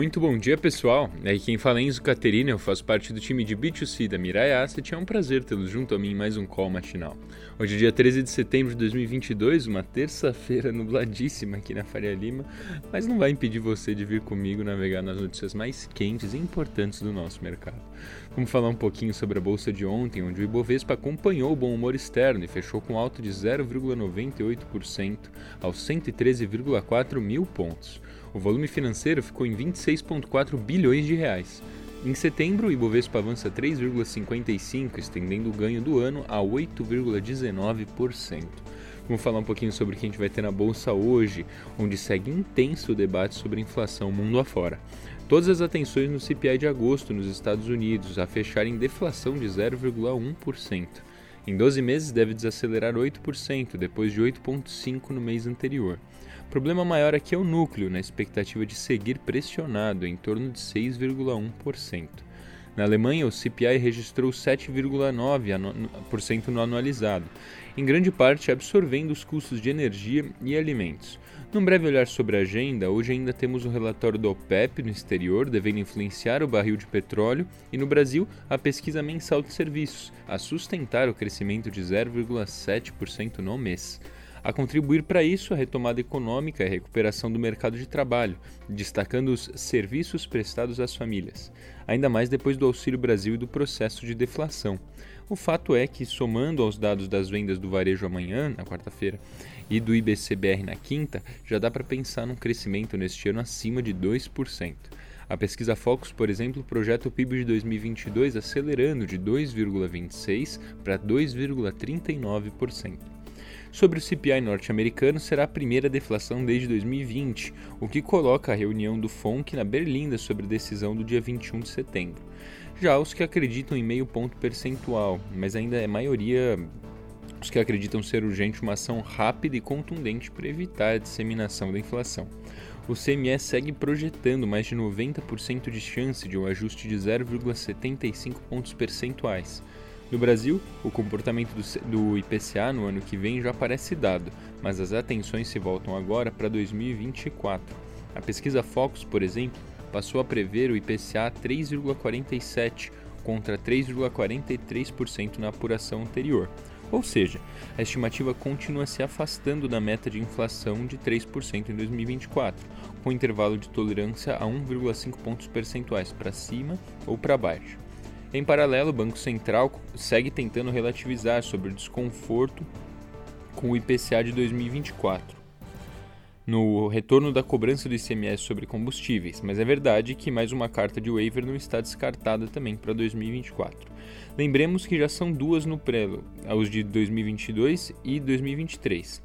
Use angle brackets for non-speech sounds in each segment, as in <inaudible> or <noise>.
Muito bom dia, pessoal. É quem fala é Enzo Caterina, eu faço parte do time de B2C da Mirai Asset e é um prazer tê-los junto a mim em mais um call matinal. Hoje é dia 13 de setembro de 2022, uma terça-feira <laughs> nubladíssima aqui na Faria Lima, mas não vai impedir você de vir comigo navegar nas notícias mais quentes e importantes do nosso mercado. Vamos falar um pouquinho sobre a bolsa de ontem, onde o Ibovespa acompanhou o bom humor externo e fechou com alta de 0,98% aos 113,4 mil pontos. O volume financeiro ficou em 26,4 bilhões de reais. Em setembro, o Ibovespa avança 3,55, estendendo o ganho do ano a 8,19%. Vamos falar um pouquinho sobre o que a gente vai ter na bolsa hoje, onde segue intenso o debate sobre inflação mundo afora. Todas as atenções no CPI de agosto nos Estados Unidos, a fechar em deflação de 0,1%. Em 12 meses deve desacelerar 8%, depois de 8,5% no mês anterior. O problema maior aqui é o núcleo, na expectativa de seguir pressionado em torno de 6,1%. Na Alemanha, o CPI registrou 7,9% no anualizado, em grande parte absorvendo os custos de energia e alimentos. Num breve olhar sobre a agenda, hoje ainda temos o relatório do OPEP no exterior, devendo influenciar o barril de petróleo, e no Brasil, a pesquisa mensal de serviços, a sustentar o crescimento de 0,7% no mês. A contribuir para isso a retomada econômica e a recuperação do mercado de trabalho, destacando os serviços prestados às famílias, ainda mais depois do Auxílio Brasil e do processo de deflação. O fato é que, somando aos dados das vendas do varejo amanhã, na quarta-feira, e do IBCBR na quinta, já dá para pensar num crescimento neste ano acima de 2%. A pesquisa Focus, por exemplo, projeta o PIB de 2022 acelerando de 2,26% para 2,39%. Sobre o CPI norte-americano, será a primeira deflação desde 2020, o que coloca a reunião do FONC na berlinda sobre a decisão do dia 21 de setembro. Já os que acreditam em meio ponto percentual, mas ainda é maioria os que acreditam ser urgente uma ação rápida e contundente para evitar a disseminação da inflação. O CME segue projetando mais de 90% de chance de um ajuste de 0,75 pontos percentuais, no Brasil, o comportamento do IPCA no ano que vem já parece dado, mas as atenções se voltam agora para 2024. A pesquisa Focus, por exemplo, passou a prever o IPCA 3,47 contra 3,43% na apuração anterior. Ou seja, a estimativa continua se afastando da meta de inflação de 3% em 2024, com intervalo de tolerância a 1,5 pontos percentuais para cima ou para baixo. Em paralelo, o Banco Central segue tentando relativizar sobre o desconforto com o IPCA de 2024 no retorno da cobrança do ICMS sobre combustíveis, mas é verdade que mais uma carta de waiver não está descartada também para 2024. Lembremos que já são duas no prelo, os de 2022 e 2023.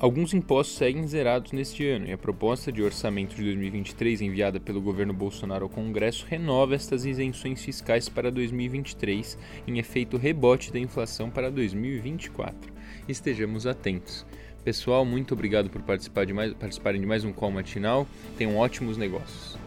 Alguns impostos seguem zerados neste ano e a proposta de orçamento de 2023 enviada pelo governo Bolsonaro ao Congresso renova estas isenções fiscais para 2023 em efeito rebote da inflação para 2024. Estejamos atentos. Pessoal, muito obrigado por participar de mais, participarem de mais um call matinal. Tenham ótimos negócios.